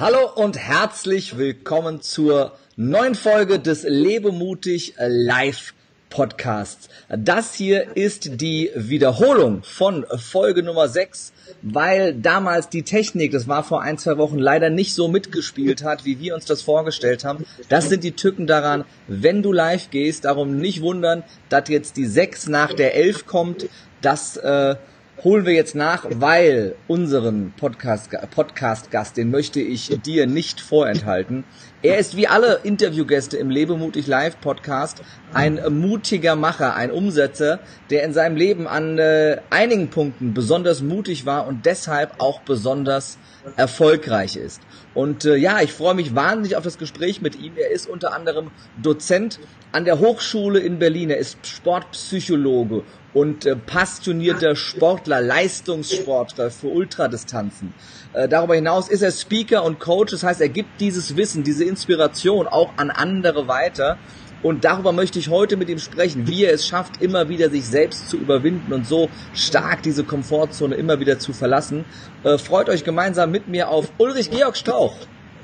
Hallo und herzlich willkommen zur neuen Folge des Lebemutig Live Podcasts. Das hier ist die Wiederholung von Folge Nummer 6, weil damals die Technik, das war vor ein, zwei Wochen, leider nicht so mitgespielt hat, wie wir uns das vorgestellt haben. Das sind die Tücken daran, wenn du live gehst. Darum nicht wundern, dass jetzt die 6 nach der 11 kommt. Das äh, holen wir jetzt nach, weil unseren Podcast, Podcast Gast, den möchte ich dir nicht vorenthalten. Er ist wie alle Interviewgäste im Lebemutig Live Podcast ein mutiger Macher, ein Umsetzer, der in seinem Leben an äh, einigen Punkten besonders mutig war und deshalb auch besonders erfolgreich ist. Und äh, ja, ich freue mich wahnsinnig auf das Gespräch mit ihm. Er ist unter anderem Dozent an der Hochschule in Berlin. Er ist Sportpsychologe und äh, passionierter Sportler, Leistungssportler für Ultradistanzen. Äh, darüber hinaus ist er Speaker und Coach. Das heißt, er gibt dieses Wissen, diese Inspiration auch an andere weiter. Und darüber möchte ich heute mit ihm sprechen, wie er es schafft, immer wieder sich selbst zu überwinden und so stark diese Komfortzone immer wieder zu verlassen. Äh, freut euch gemeinsam mit mir auf Ulrich Georg Strauch.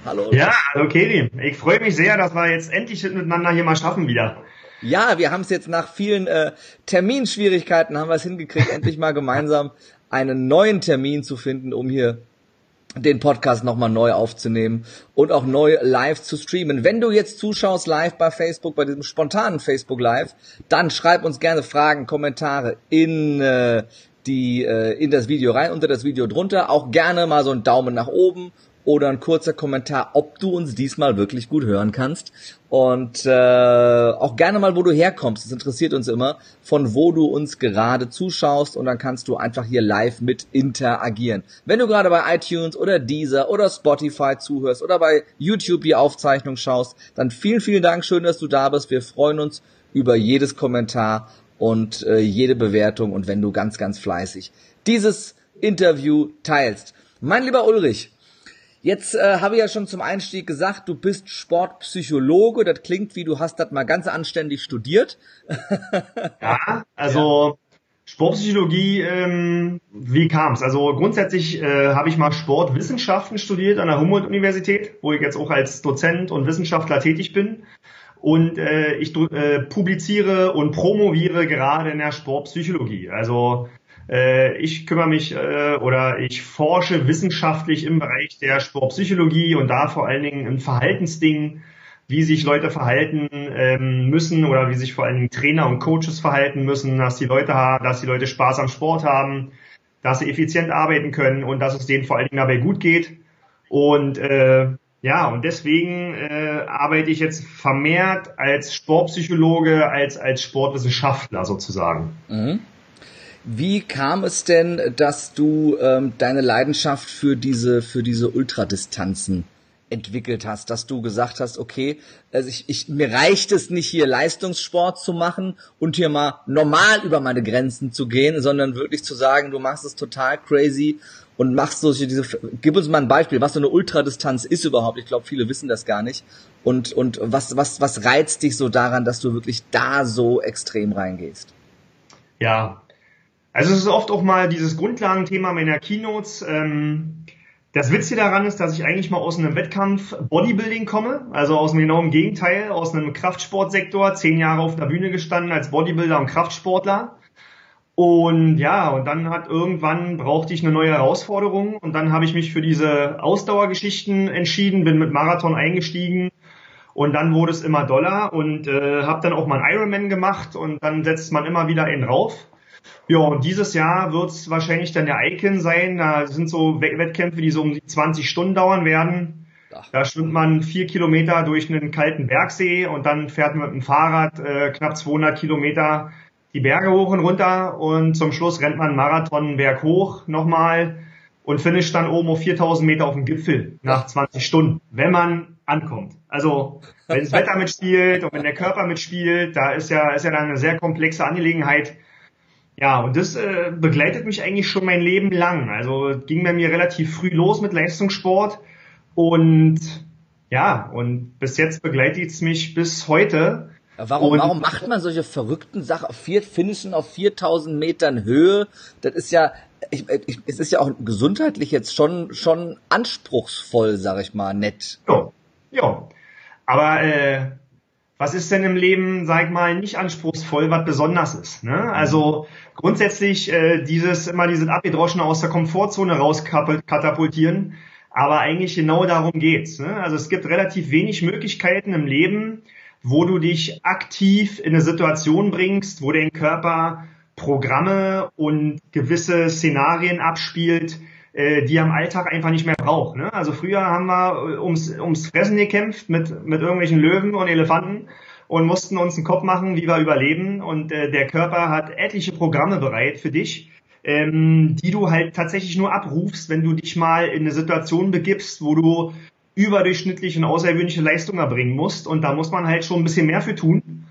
Hallo. Ulrich. Ja, hallo Kedi. Ich freue mich sehr, dass wir jetzt endlich miteinander hier mal schaffen wieder. Ja, wir haben es jetzt nach vielen äh, Terminschwierigkeiten haben wir es hingekriegt, endlich mal gemeinsam einen neuen Termin zu finden, um hier den Podcast nochmal neu aufzunehmen und auch neu live zu streamen. Wenn du jetzt zuschaust live bei Facebook, bei diesem spontanen Facebook Live, dann schreib uns gerne Fragen, Kommentare in äh, die äh, in das Video rein, unter das Video drunter. Auch gerne mal so einen Daumen nach oben oder ein kurzer Kommentar, ob du uns diesmal wirklich gut hören kannst. Und äh, auch gerne mal, wo du herkommst. Das interessiert uns immer, von wo du uns gerade zuschaust. Und dann kannst du einfach hier live mit interagieren. Wenn du gerade bei iTunes oder Deezer oder Spotify zuhörst oder bei YouTube die Aufzeichnung schaust, dann vielen, vielen Dank. Schön, dass du da bist. Wir freuen uns über jedes Kommentar und äh, jede Bewertung und wenn du ganz, ganz fleißig dieses Interview teilst. Mein lieber Ulrich, Jetzt äh, habe ich ja schon zum Einstieg gesagt, du bist Sportpsychologe. Das klingt wie du hast das mal ganz anständig studiert. ja, also. Sportpsychologie, ähm, wie kam's? Also grundsätzlich äh, habe ich mal Sportwissenschaften studiert an der Humboldt-Universität, wo ich jetzt auch als Dozent und Wissenschaftler tätig bin. Und äh, ich äh, publiziere und promoviere gerade in der Sportpsychologie. Also äh, ich kümmere mich äh, oder ich forsche wissenschaftlich im Bereich der Sportpsychologie und da vor allen Dingen in Verhaltensdingen, wie sich Leute verhalten ähm, müssen oder wie sich vor allen Dingen Trainer und Coaches verhalten müssen, dass die Leute haben, dass die Leute Spaß am Sport haben, dass sie effizient arbeiten können und dass es denen vor allen Dingen dabei gut geht. Und äh, ja, und deswegen äh, arbeite ich jetzt vermehrt als Sportpsychologe, als als Sportwissenschaftler sozusagen. Mhm. Wie kam es denn, dass du ähm, deine Leidenschaft für diese, für diese Ultradistanzen entwickelt hast, dass du gesagt hast, okay, also ich, ich, mir reicht es nicht hier Leistungssport zu machen und hier mal normal über meine Grenzen zu gehen, sondern wirklich zu sagen, du machst es total crazy und machst solche diese gib uns mal ein Beispiel, was so eine Ultradistanz ist überhaupt. Ich glaube, viele wissen das gar nicht. Und und was was was reizt dich so daran, dass du wirklich da so extrem reingehst? Ja, also es ist oft auch mal dieses Grundlagenthema meiner Keynotes. Ähm, das Witzige daran ist, dass ich eigentlich mal aus einem Wettkampf Bodybuilding komme, also aus dem genauen Gegenteil, aus einem Kraftsportsektor, zehn Jahre auf der Bühne gestanden als Bodybuilder und Kraftsportler. Und ja, und dann hat irgendwann brauchte ich eine neue Herausforderung und dann habe ich mich für diese Ausdauergeschichten entschieden, bin mit Marathon eingestiegen und dann wurde es immer doller und äh, habe dann auch mal einen Ironman gemacht und dann setzt man immer wieder einen drauf. Ja, und dieses Jahr wird es wahrscheinlich dann der Icon sein. Da sind so Wettkämpfe, die so um die 20 Stunden dauern werden. Da schwimmt man vier Kilometer durch einen kalten Bergsee und dann fährt man mit dem Fahrrad äh, knapp 200 Kilometer die Berge hoch und runter und zum Schluss rennt man einen Marathon Berg hoch nochmal und finisht dann oben auf 4000 Meter auf dem Gipfel nach 20 Stunden, wenn man ankommt. Also wenn das Wetter mitspielt und wenn der Körper mitspielt, da ist ja, ist ja dann eine sehr komplexe Angelegenheit. Ja, und das äh, begleitet mich eigentlich schon mein Leben lang. Also ging bei mir relativ früh los mit Leistungssport und ja, und bis jetzt begleitet es mich bis heute. Warum, warum macht man solche verrückten Sachen auf vier Finishen auf 4000 Metern Höhe? Das ist ja ich, ich, es ist ja auch gesundheitlich jetzt schon, schon anspruchsvoll, sag ich mal, nett. Ja, ja. Aber äh, was ist denn im Leben, sag ich mal, nicht anspruchsvoll, was besonders ist? Ne? Also grundsätzlich äh, dieses immer diese Abgedroschene aus der Komfortzone rauskatapultieren, aber eigentlich genau darum geht's. Ne? Also es gibt relativ wenig Möglichkeiten im Leben, wo du dich aktiv in eine Situation bringst, wo dein Körper Programme und gewisse Szenarien abspielt, die er im Alltag einfach nicht mehr braucht. Ne? Also früher haben wir äh, ums, ums Fressen gekämpft mit, mit irgendwelchen Löwen und Elefanten und mussten uns einen Kopf machen, wie wir überleben. Und äh, der Körper hat etliche Programme bereit für dich, ähm, die du halt tatsächlich nur abrufst, wenn du dich mal in eine Situation begibst, wo du überdurchschnittliche und außergewöhnliche Leistungen erbringen musst. Und da muss man halt schon ein bisschen mehr für tun.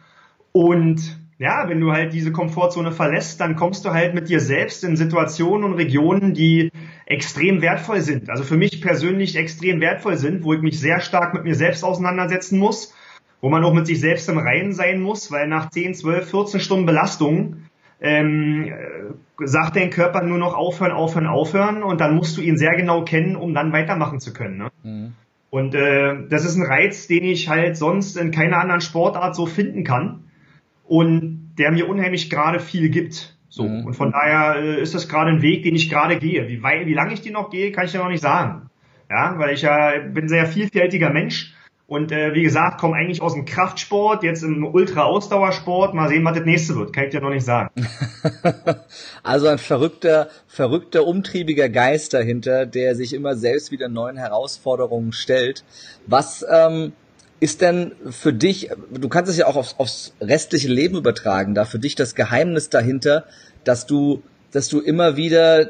Und ja, wenn du halt diese Komfortzone verlässt, dann kommst du halt mit dir selbst in Situationen und Regionen, die extrem wertvoll sind. Also für mich persönlich extrem wertvoll sind, wo ich mich sehr stark mit mir selbst auseinandersetzen muss, wo man auch mit sich selbst im Reinen sein muss, weil nach 10, 12, 14 Stunden Belastung ähm, äh, sagt dein Körper nur noch aufhören, aufhören, aufhören und dann musst du ihn sehr genau kennen, um dann weitermachen zu können. Ne? Mhm. Und äh, das ist ein Reiz, den ich halt sonst in keiner anderen Sportart so finden kann und der mir unheimlich gerade viel gibt. So. Mhm. Und von daher äh, ist das gerade ein Weg, den ich gerade gehe. Wie, weit, wie lange ich den noch gehe, kann ich ja noch nicht sagen. Ja, weil ich ja bin sehr vielfältiger Mensch und äh, wie gesagt, komme eigentlich aus dem Kraftsport, jetzt im Ultra-Ausdauersport. Mal sehen, was das nächste wird. Kann ich dir noch nicht sagen. also ein verrückter, verrückter, umtriebiger Geist dahinter, der sich immer selbst wieder neuen Herausforderungen stellt. Was ähm, ist denn für dich, du kannst es ja auch aufs, aufs restliche Leben übertragen, da für dich das Geheimnis dahinter, dass du, dass du immer wieder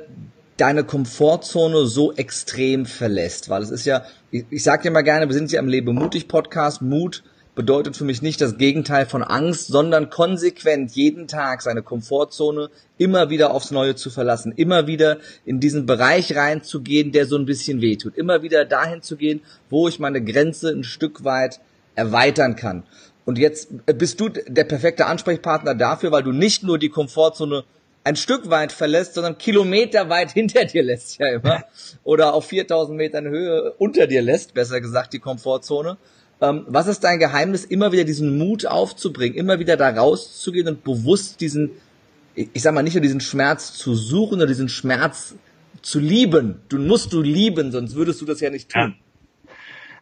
deine Komfortzone so extrem verlässt, weil es ist ja, ich, ich sage dir mal gerne, wir sind ja im Lebe mutig Podcast, Mut bedeutet für mich nicht das Gegenteil von Angst, sondern konsequent jeden Tag seine Komfortzone immer wieder aufs Neue zu verlassen, immer wieder in diesen Bereich reinzugehen, der so ein bisschen wehtut, immer wieder dahin zu gehen, wo ich meine Grenze ein Stück weit erweitern kann. Und jetzt bist du der perfekte Ansprechpartner dafür, weil du nicht nur die Komfortzone ein Stück weit verlässt, sondern Kilometer weit hinter dir lässt ja immer. Oder auf 4000 Metern Höhe unter dir lässt, besser gesagt, die Komfortzone. Ähm, was ist dein Geheimnis, immer wieder diesen Mut aufzubringen, immer wieder da rauszugehen und bewusst diesen, ich sag mal, nicht nur diesen Schmerz zu suchen oder diesen Schmerz zu lieben. Du musst du lieben, sonst würdest du das ja nicht tun. Ja.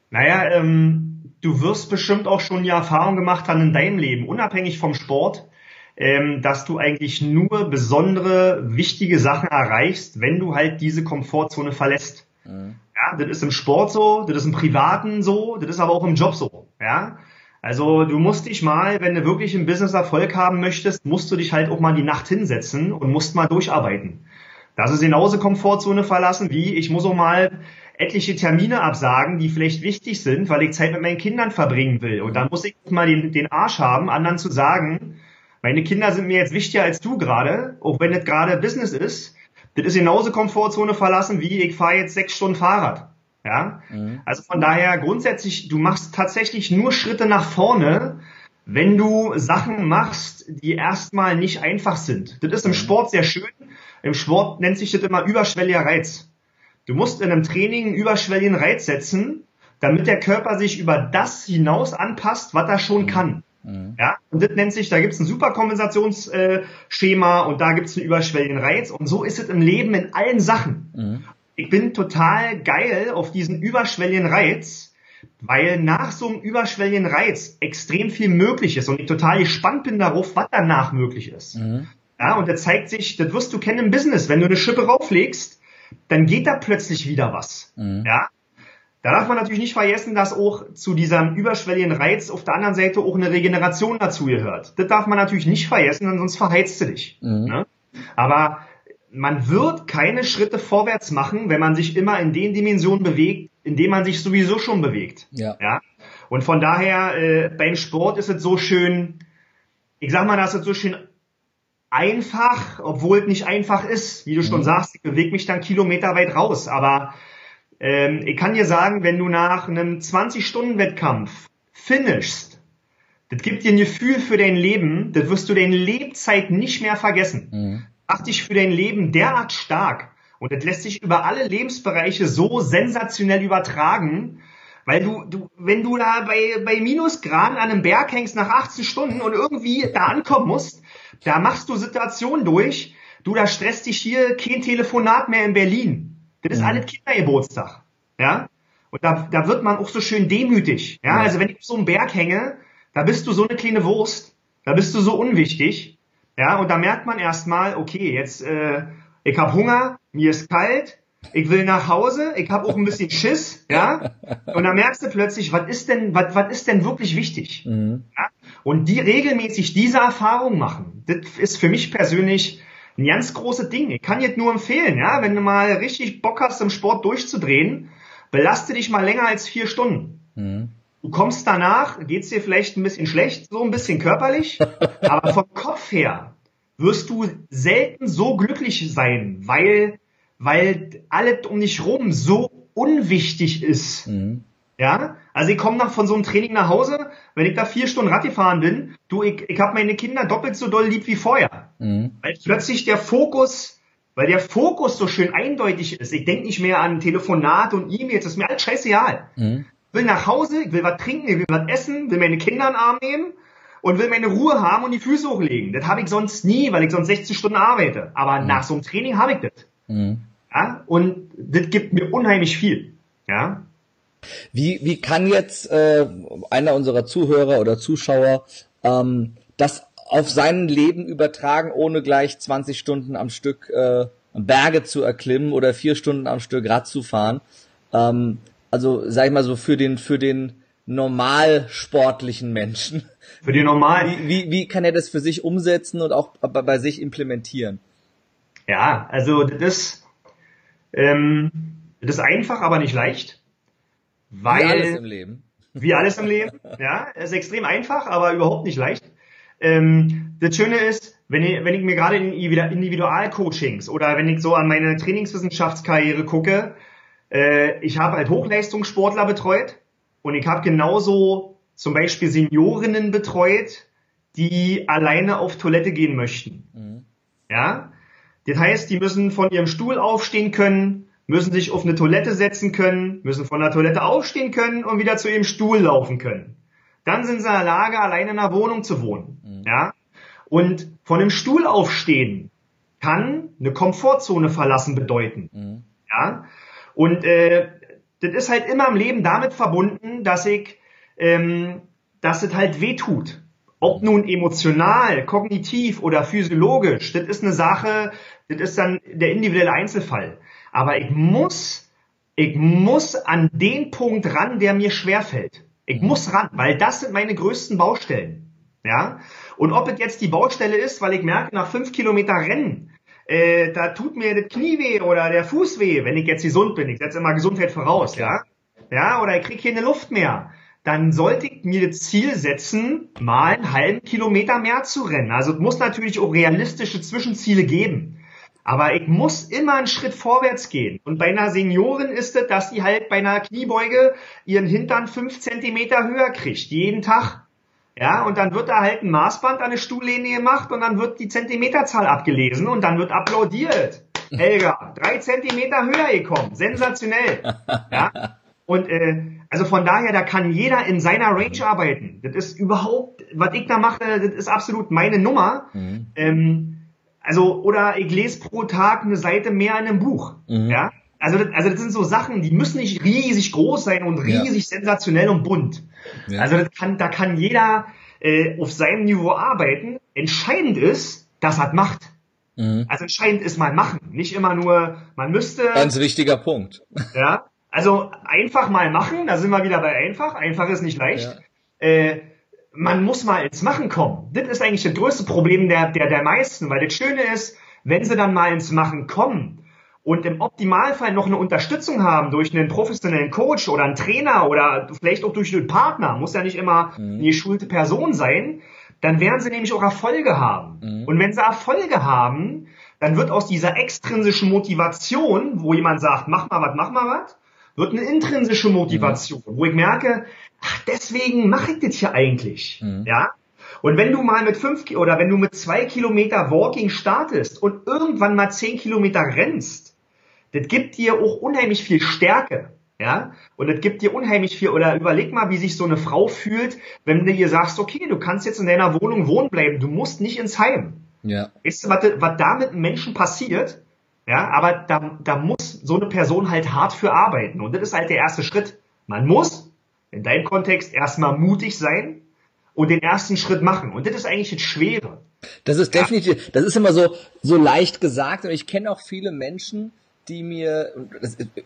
Naja, ähm, du wirst bestimmt auch schon die Erfahrung gemacht haben in deinem Leben, unabhängig vom Sport, ähm, dass du eigentlich nur besondere, wichtige Sachen erreichst, wenn du halt diese Komfortzone verlässt. Mhm. Ja, das ist im Sport so, das ist im Privaten so, das ist aber auch im Job so. Ja, also du musst dich mal, wenn du wirklich im Business Erfolg haben möchtest, musst du dich halt auch mal die Nacht hinsetzen und musst mal durcharbeiten. Das ist genauso Komfortzone verlassen wie ich muss auch mal etliche Termine absagen, die vielleicht wichtig sind, weil ich Zeit mit meinen Kindern verbringen will. Und dann muss ich mal den, den Arsch haben, anderen zu sagen, meine Kinder sind mir jetzt wichtiger als du gerade, auch wenn das gerade Business ist. Das ist genauso Komfortzone verlassen, wie ich fahre jetzt sechs Stunden Fahrrad. Ja, mhm. also von daher grundsätzlich, du machst tatsächlich nur Schritte nach vorne, wenn du Sachen machst, die erstmal nicht einfach sind. Das ist im mhm. Sport sehr schön. Im Sport nennt sich das immer überschwelliger Reiz. Du musst in einem Training einen überschwelligen Reiz setzen, damit der Körper sich über das hinaus anpasst, was er schon mhm. kann. Mhm. Ja, und das nennt sich, da gibt es ein Superkompensationsschema und da gibt es einen überschwelligen Reiz und so ist es im Leben in allen Sachen. Mhm. Ich bin total geil auf diesen überschwelligen Reiz, weil nach so einem überschwelligen Reiz extrem viel möglich ist und ich total gespannt bin darauf, was danach möglich ist. Mhm. Ja, und das zeigt sich, das wirst du kennen im Business, wenn du eine Schippe rauflegst, dann geht da plötzlich wieder was. Mhm. Ja, da darf man natürlich nicht vergessen, dass auch zu diesem überschwelligen Reiz auf der anderen Seite auch eine Regeneration dazu gehört. Das darf man natürlich nicht vergessen, sonst verheizt du dich. Mhm. Ne? Aber man wird keine Schritte vorwärts machen, wenn man sich immer in den Dimensionen bewegt, in denen man sich sowieso schon bewegt. Ja. ja? Und von daher, äh, beim Sport ist es so schön, ich sag mal, das ist so schön einfach, obwohl es nicht einfach ist. Wie du schon mhm. sagst, ich bewege mich dann Kilometer weit raus, aber ähm, ich kann dir sagen, wenn du nach einem 20-Stunden-Wettkampf finishst, das gibt dir ein Gefühl für dein Leben, das wirst du deine Lebzeit nicht mehr vergessen. Mhm. macht dich für dein Leben derart stark und das lässt sich über alle Lebensbereiche so sensationell übertragen, weil du, du, wenn du da bei, bei Minusgraden an einem Berg hängst nach 18 Stunden und irgendwie da ankommen musst, da machst du Situationen durch, du, da stresst dich hier kein Telefonat mehr in Berlin. Das ist alles Kindergeburtstag. Ja? Und da, da wird man auch so schön demütig. Ja? ja? Also wenn ich auf so einem Berg hänge, da bist du so eine kleine Wurst, da bist du so unwichtig. Ja, und da merkt man erstmal, okay, jetzt, äh, ich habe Hunger, mir ist kalt, ich will nach Hause, ich habe auch ein bisschen Schiss, ja. Und dann merkst du plötzlich, was ist denn, was, was ist denn wirklich wichtig? Mhm. Ja? Und die regelmäßig diese Erfahrung machen, das ist für mich persönlich ein ganz großes Ding. Ich kann jetzt nur empfehlen, ja, wenn du mal richtig Bock hast, im Sport durchzudrehen, belaste dich mal länger als vier Stunden. Mhm. Du kommst danach, geht's dir vielleicht ein bisschen schlecht, so ein bisschen körperlich, aber vom Kopf her wirst du selten so glücklich sein, weil, weil alles um dich rum so unwichtig ist. Mhm. Ja, also ich komme nach von so einem Training nach Hause, wenn ich da vier Stunden Rad gefahren bin, du, ich, ich habe meine Kinder doppelt so doll lieb wie vorher. Mhm. Weil plötzlich der Fokus, weil der Fokus so schön eindeutig ist. Ich denke nicht mehr an Telefonate und E-Mails, das ist mir alles scheißegal. Mhm. Ich will nach Hause, ich will was trinken, ich will was essen, will meine Kinder in den Arm nehmen und will meine Ruhe haben und die Füße hochlegen. Das habe ich sonst nie, weil ich sonst 60 Stunden arbeite. Aber mhm. nach so einem Training habe ich das. Mhm. Ja? Und das gibt mir unheimlich viel. Ja? Wie, wie kann jetzt äh, einer unserer Zuhörer oder Zuschauer ähm, das auf sein Leben übertragen, ohne gleich 20 Stunden am Stück äh, Berge zu erklimmen oder vier Stunden am Stück Rad zu fahren? Ähm, also sag ich mal so für den für den normal sportlichen Menschen. Für die normal. Wie, wie, wie kann er das für sich umsetzen und auch bei sich implementieren? Ja, also das, ähm, das ist einfach, aber nicht leicht. Weil, wie alles im Leben. Wie alles im Leben, ja. Es ist extrem einfach, aber überhaupt nicht leicht. Ähm, das Schöne ist, wenn ich, wenn ich mir gerade in Individualcoachings oder wenn ich so an meine Trainingswissenschaftskarriere gucke, äh, ich habe halt Hochleistungssportler betreut und ich habe genauso zum Beispiel Seniorinnen betreut, die alleine auf Toilette gehen möchten. Mhm. Ja, das heißt, die müssen von ihrem Stuhl aufstehen können, müssen sich auf eine Toilette setzen können, müssen von der Toilette aufstehen können und wieder zu ihrem Stuhl laufen können. Dann sind sie in der Lage, alleine in der Wohnung zu wohnen. Mhm. Ja, und von dem Stuhl aufstehen kann eine Komfortzone verlassen bedeuten. Mhm. Ja, und äh, das ist halt immer im Leben damit verbunden, dass ich, ähm, dass es halt weh tut. Ob nun emotional, kognitiv oder physiologisch, das ist eine Sache, das ist dann der individuelle Einzelfall. Aber ich muss, ich muss an den Punkt ran, der mir schwerfällt. Ich mhm. muss ran, weil das sind meine größten Baustellen. Ja? Und ob es jetzt die Baustelle ist, weil ich merke, nach fünf Kilometer Rennen, äh, da tut mir das Knie weh oder der Fuß weh, wenn ich jetzt gesund bin. Ich setze immer Gesundheit voraus, ja. Ja, oder ich kriege keine Luft mehr. Dann sollte ich mir das Ziel setzen, mal einen halben Kilometer mehr zu rennen. Also es muss natürlich auch realistische Zwischenziele geben. Aber ich muss immer einen Schritt vorwärts gehen. Und bei einer Seniorin ist es, dass die halt bei einer Kniebeuge ihren Hintern fünf Zentimeter höher kriegt, jeden Tag. Ja, und dann wird da halt ein Maßband an eine Stuhllehne gemacht und dann wird die Zentimeterzahl abgelesen und dann wird applaudiert. Helga, drei Zentimeter höher gekommen. Sensationell. Ja. Und äh, also von daher, da kann jeder in seiner Range arbeiten. Das ist überhaupt, was ich da mache, das ist absolut meine Nummer. Mhm. Ähm, also, oder ich lese pro Tag eine Seite mehr in einem Buch. Mhm. Ja. Also das, also das sind so Sachen, die müssen nicht riesig groß sein und riesig ja. sensationell und bunt. Ja. Also das kann, da kann jeder äh, auf seinem Niveau arbeiten. Entscheidend ist, dass er macht. Mhm. Also entscheidend ist mal machen, nicht immer nur, man müsste. Ganz wichtiger Punkt. Ja. Also einfach mal machen, da sind wir wieder bei einfach. Einfach ist nicht leicht. Ja. Äh, man muss mal ins Machen kommen. Das ist eigentlich das größte Problem der, der, der meisten, weil das Schöne ist, wenn sie dann mal ins Machen kommen, und im Optimalfall noch eine Unterstützung haben durch einen professionellen Coach oder einen Trainer oder vielleicht auch durch einen Partner, muss ja nicht immer mhm. eine geschulte Person sein, dann werden sie nämlich auch Erfolge haben. Mhm. Und wenn sie Erfolge haben, dann wird aus dieser extrinsischen Motivation, wo jemand sagt, mach mal was, mach mal was, wird eine intrinsische Motivation, mhm. wo ich merke, ach, deswegen mache ich das hier eigentlich. Mhm. Ja? Und wenn du mal mit fünf oder wenn du mit zwei Kilometer Walking startest und irgendwann mal zehn Kilometer rennst, das gibt dir auch unheimlich viel Stärke. Ja, und das gibt dir unheimlich viel. Oder überleg mal, wie sich so eine Frau fühlt, wenn du ihr sagst, okay, du kannst jetzt in deiner Wohnung wohnen bleiben, du musst nicht ins Heim. Ja. Weißt du, was, was da mit Menschen passiert? Ja, aber da, da muss so eine Person halt hart für arbeiten. Und das ist halt der erste Schritt. Man muss in deinem Kontext erstmal mutig sein und den ersten Schritt machen. Und das ist eigentlich das Schwere. Das ist definitiv, das ist immer so, so leicht gesagt. Und ich kenne auch viele Menschen, die mir,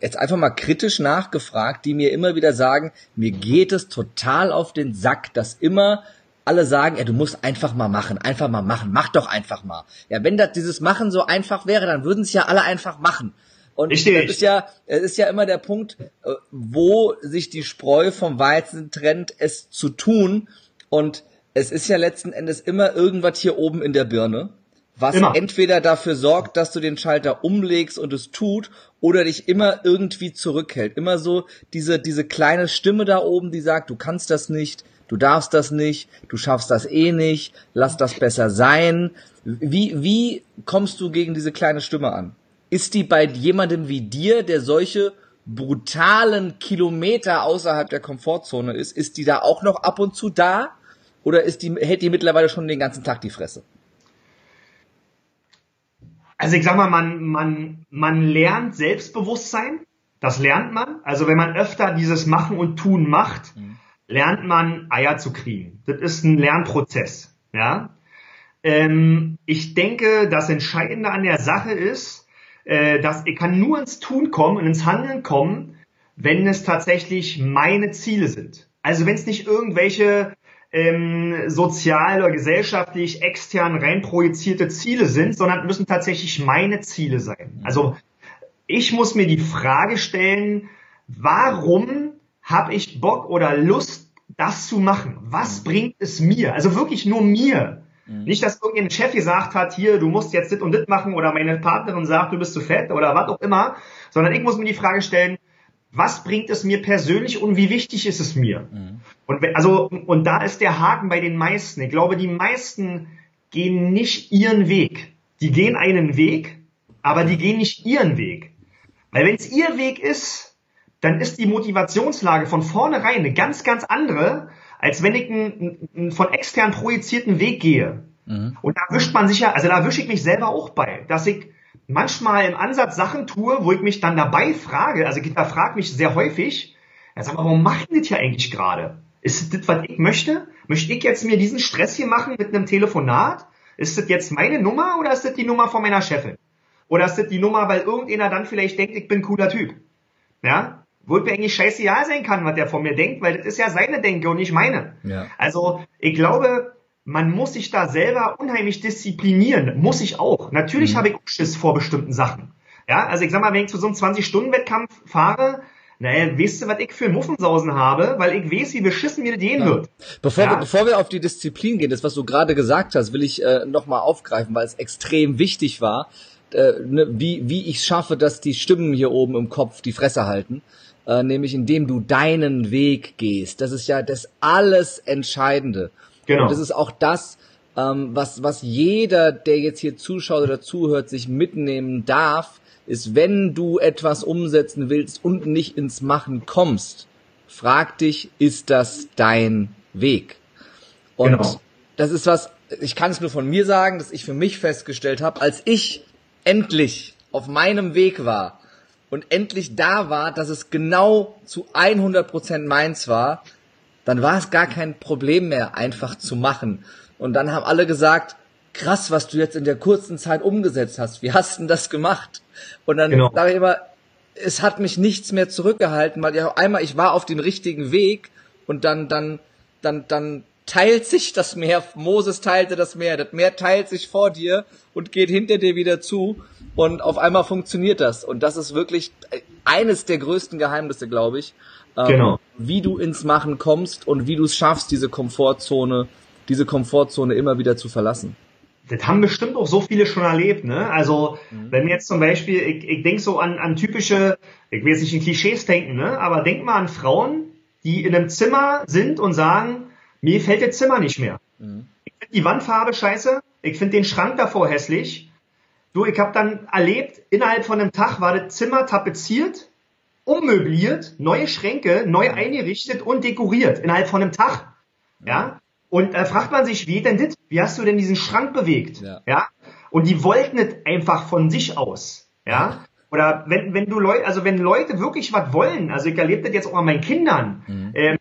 jetzt einfach mal kritisch nachgefragt, die mir immer wieder sagen, mir geht es total auf den Sack, dass immer alle sagen, ja, du musst einfach mal machen, einfach mal machen, mach doch einfach mal. Ja, wenn das dieses Machen so einfach wäre, dann würden es ja alle einfach machen. Und Richtig. das ist ja, es ist ja immer der Punkt, äh, wo sich die Spreu vom Weizen trennt, es zu tun. Und es ist ja letzten Endes immer irgendwas hier oben in der Birne, was immer. entweder dafür sorgt, dass du den Schalter umlegst und es tut, oder dich immer irgendwie zurückhält. Immer so diese, diese kleine Stimme da oben, die sagt, du kannst das nicht, du darfst das nicht, du schaffst das eh nicht, lass das besser sein. Wie, wie kommst du gegen diese kleine Stimme an? Ist die bei jemandem wie dir, der solche brutalen Kilometer außerhalb der Komfortzone ist, ist die da auch noch ab und zu da? Oder ist die, hält die mittlerweile schon den ganzen Tag die Fresse? Also ich sag mal, man, man, man lernt Selbstbewusstsein. Das lernt man. Also wenn man öfter dieses Machen und Tun macht, mhm lernt man Eier zu kriegen. Das ist ein Lernprozess. Ja? Ähm, ich denke, das Entscheidende an der Sache ist, äh, dass ich kann nur ins Tun kommen und ins Handeln kommen, wenn es tatsächlich meine Ziele sind. Also wenn es nicht irgendwelche ähm, sozial oder gesellschaftlich extern reinprojizierte Ziele sind, sondern müssen tatsächlich meine Ziele sein. Also ich muss mir die Frage stellen, warum habe ich Bock oder Lust, das zu machen? Was mhm. bringt es mir? Also wirklich nur mir. Mhm. Nicht, dass irgendein Chef gesagt hat, hier, du musst jetzt dit und dit machen oder meine Partnerin sagt, du bist zu fett oder was auch immer, sondern ich muss mir die Frage stellen, was bringt es mir persönlich und wie wichtig ist es mir? Mhm. Und wenn, also, und da ist der Haken bei den meisten. Ich glaube, die meisten gehen nicht ihren Weg. Die gehen einen Weg, aber die gehen nicht ihren Weg. Weil wenn es ihr Weg ist, dann ist die Motivationslage von vornherein eine ganz, ganz andere, als wenn ich einen, einen von extern projizierten Weg gehe. Mhm. Und da wischt man sich ja, also da wische ich mich selber auch bei, dass ich manchmal im Ansatz Sachen tue, wo ich mich dann dabei frage, also Gitter fragt mich sehr häufig, ja, sag mal, warum macht denn das hier eigentlich gerade? Ist das, was ich möchte? Möchte ich jetzt mir diesen Stress hier machen mit einem Telefonat? Ist das jetzt meine Nummer oder ist das die Nummer von meiner Chefin? Oder ist das die Nummer, weil irgendeiner dann vielleicht denkt, ich bin ein cooler Typ? Ja? Wo mir eigentlich scheißegal sein kann, was der von mir denkt, weil das ist ja seine Denke und nicht meine. Ja. Also ich glaube, man muss sich da selber unheimlich disziplinieren. Muss ich auch. Natürlich mhm. habe ich Schiss vor bestimmten Sachen. Ja, also ich sag mal, wenn ich zu so einem 20-Stunden-Wettkampf fahre, naja, weißt du, was ich für Muffensausen habe, weil ich weiß, wie beschissen mir das gehen ja. wird. Bevor, ja. wir, bevor wir auf die Disziplin gehen, das, was du gerade gesagt hast, will ich äh, nochmal aufgreifen, weil es extrem wichtig war, äh, ne, wie, wie ich schaffe, dass die Stimmen hier oben im Kopf die Fresse halten äh, nämlich indem du deinen Weg gehst. Das ist ja das alles Entscheidende. Genau. Und das ist auch das, ähm, was, was jeder, der jetzt hier zuschaut oder zuhört, sich mitnehmen darf, ist, wenn du etwas umsetzen willst und nicht ins Machen kommst, frag dich, ist das dein Weg? Und genau. das ist was, ich kann es nur von mir sagen, dass ich für mich festgestellt habe, als ich endlich auf meinem Weg war, und endlich da war, dass es genau zu 100% meins war, dann war es gar kein Problem mehr, einfach zu machen. Und dann haben alle gesagt, krass, was du jetzt in der kurzen Zeit umgesetzt hast. Wie hast du denn das gemacht? Und dann genau. sage ich immer, es hat mich nichts mehr zurückgehalten, weil ja einmal ich war auf dem richtigen Weg und dann, dann, dann, dann teilt sich das Meer, Moses teilte das Meer, das Meer teilt sich vor dir und geht hinter dir wieder zu und auf einmal funktioniert das. Und das ist wirklich eines der größten Geheimnisse, glaube ich. Ähm, genau. Wie du ins Machen kommst und wie du es schaffst, diese Komfortzone, diese Komfortzone immer wieder zu verlassen. Das haben bestimmt auch so viele schon erlebt, ne? Also, mhm. wenn jetzt zum Beispiel, ich, ich denke so an, an typische, ich will jetzt nicht in Klischees denken, ne? Aber denk mal an Frauen, die in einem Zimmer sind und sagen, mir fällt das Zimmer nicht mehr. Mhm. Ich finde die Wandfarbe scheiße, ich finde den Schrank davor hässlich. Du, ich habe dann erlebt, innerhalb von einem Tag war das Zimmer tapeziert, ummöbliert, neue Schränke, neu eingerichtet und dekoriert, innerhalb von einem Tag. Ja, und da fragt man sich, wie denn das? Wie hast du denn diesen Schrank bewegt? Ja. ja? Und die wollten es einfach von sich aus. Ja. Oder wenn, wenn du Leute, also wenn Leute wirklich was wollen, also ich erlebe das jetzt auch an meinen Kindern, mhm. ähm,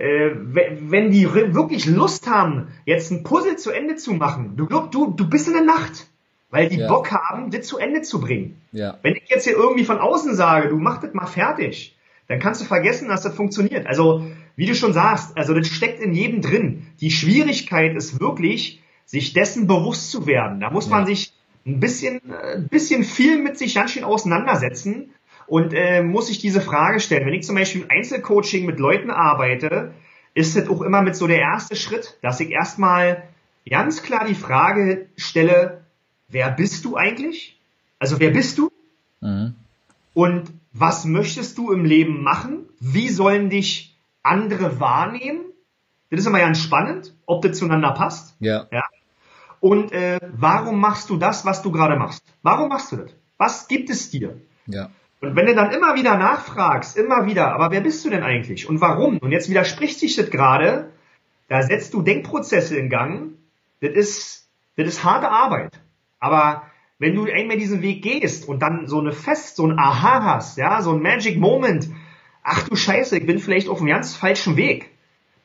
äh, wenn die wirklich Lust haben, jetzt ein Puzzle zu Ende zu machen, du glaubst, du, du bist in der Nacht, weil die ja. Bock haben, das zu Ende zu bringen. Ja. Wenn ich jetzt hier irgendwie von außen sage, du mach das mal fertig, dann kannst du vergessen, dass das funktioniert. Also, wie du schon sagst, also das steckt in jedem drin. Die Schwierigkeit ist wirklich, sich dessen bewusst zu werden. Da muss ja. man sich ein bisschen, ein bisschen viel mit sich ganz schön auseinandersetzen und äh, muss sich diese Frage stellen. Wenn ich zum Beispiel im Einzelcoaching mit Leuten arbeite, ist es auch immer mit so der erste Schritt, dass ich erstmal ganz klar die Frage stelle, wer bist du eigentlich? Also wer bist du? Mhm. Und was möchtest du im Leben machen? Wie sollen dich andere wahrnehmen? Das ist immer ganz spannend, ob das zueinander passt. Ja. ja. Und äh, warum machst du das, was du gerade machst? Warum machst du das? Was gibt es dir? Ja. Und wenn du dann immer wieder nachfragst, immer wieder, aber wer bist du denn eigentlich und warum? Und jetzt widerspricht sich das gerade, da setzt du Denkprozesse in Gang. Das ist, das ist harte Arbeit. Aber wenn du einmal diesen Weg gehst und dann so eine Fest, so ein Aha hast, ja, so ein Magic Moment, ach du Scheiße, ich bin vielleicht auf einem ganz falschen Weg.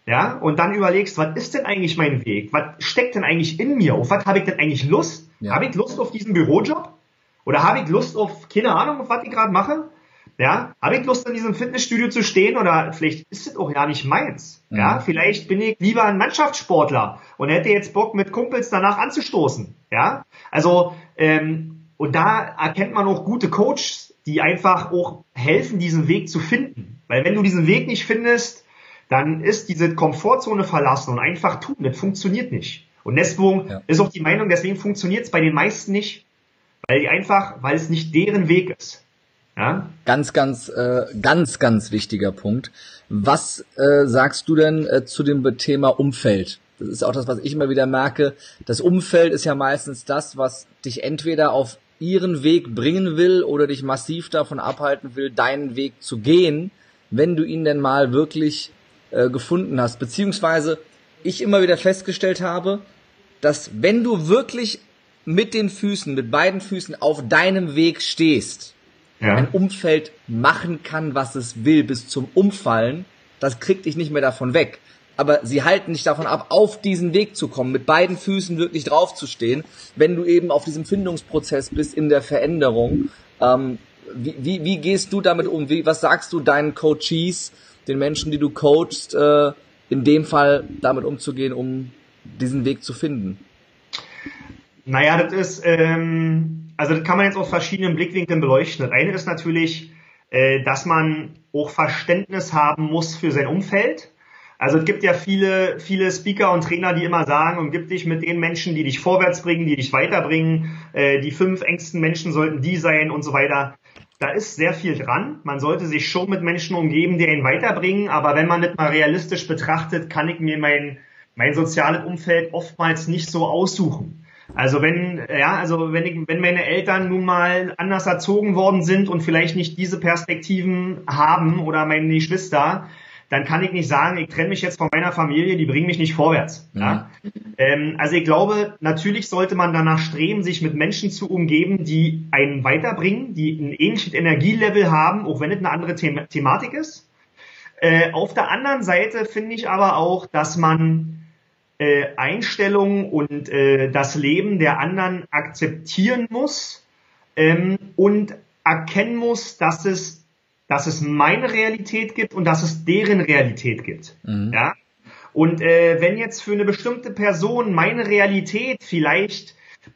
Ja, und dann überlegst, was ist denn eigentlich mein Weg? Was steckt denn eigentlich in mir? Auf was habe ich denn eigentlich Lust? Ja. Habe ich Lust auf diesen Bürojob? Oder habe ich Lust auf, keine Ahnung, auf was ich gerade mache? Ja, habe ich Lust in diesem Fitnessstudio zu stehen oder vielleicht ist es auch ja nicht meins. Mhm. Ja, vielleicht bin ich lieber ein Mannschaftssportler und hätte jetzt Bock mit Kumpels danach anzustoßen. Ja, also ähm, und da erkennt man auch gute Coaches, die einfach auch helfen, diesen Weg zu finden. Weil wenn du diesen Weg nicht findest, dann ist diese Komfortzone verlassen und einfach tun. Das funktioniert nicht. Und deswegen ja. ist auch die Meinung, deswegen funktioniert es bei den meisten nicht, weil die einfach, weil es nicht deren Weg ist. Ja? Ganz, ganz, äh, ganz, ganz wichtiger Punkt. Was äh, sagst du denn äh, zu dem Thema Umfeld? Das ist auch das, was ich immer wieder merke. Das Umfeld ist ja meistens das, was dich entweder auf ihren Weg bringen will oder dich massiv davon abhalten will, deinen Weg zu gehen, wenn du ihn denn mal wirklich äh, gefunden hast. Beziehungsweise ich immer wieder festgestellt habe, dass wenn du wirklich mit den Füßen, mit beiden Füßen auf deinem Weg stehst, ja. ein Umfeld machen kann, was es will, bis zum Umfallen, das kriegt dich nicht mehr davon weg. Aber sie halten dich davon ab, auf diesen Weg zu kommen, mit beiden Füßen wirklich draufzustehen, wenn du eben auf diesem Findungsprozess bist in der Veränderung. Ähm, wie, wie, wie gehst du damit um? Wie, was sagst du deinen Coaches, den Menschen, die du coachst, äh, in dem Fall damit umzugehen, um diesen Weg zu finden? Naja, das ist, ähm, also das kann man jetzt aus verschiedenen Blickwinkeln beleuchten. Das eine ist natürlich, äh, dass man auch Verständnis haben muss für sein Umfeld. Also es gibt ja viele, viele Speaker und Trainer, die immer sagen, umgib dich mit den Menschen, die dich vorwärts bringen, die dich weiterbringen. Äh, die fünf engsten Menschen sollten die sein und so weiter da ist sehr viel dran. Man sollte sich schon mit Menschen umgeben, die einen weiterbringen. Aber wenn man das mal realistisch betrachtet, kann ich mir mein, mein soziales Umfeld oftmals nicht so aussuchen. Also wenn, ja, also wenn ich, wenn meine Eltern nun mal anders erzogen worden sind und vielleicht nicht diese Perspektiven haben oder meine Geschwister, dann kann ich nicht sagen, ich trenne mich jetzt von meiner Familie, die bringen mich nicht vorwärts. Mhm. Ja? Ähm, also ich glaube, natürlich sollte man danach streben, sich mit Menschen zu umgeben, die einen weiterbringen, die ein ähnliches Energielevel haben, auch wenn es eine andere The Thematik ist. Äh, auf der anderen Seite finde ich aber auch, dass man äh, Einstellungen und äh, das Leben der anderen akzeptieren muss ähm, und erkennen muss, dass es dass es meine Realität gibt und dass es deren Realität gibt. Mhm. Ja? Und äh, wenn jetzt für eine bestimmte Person meine Realität vielleicht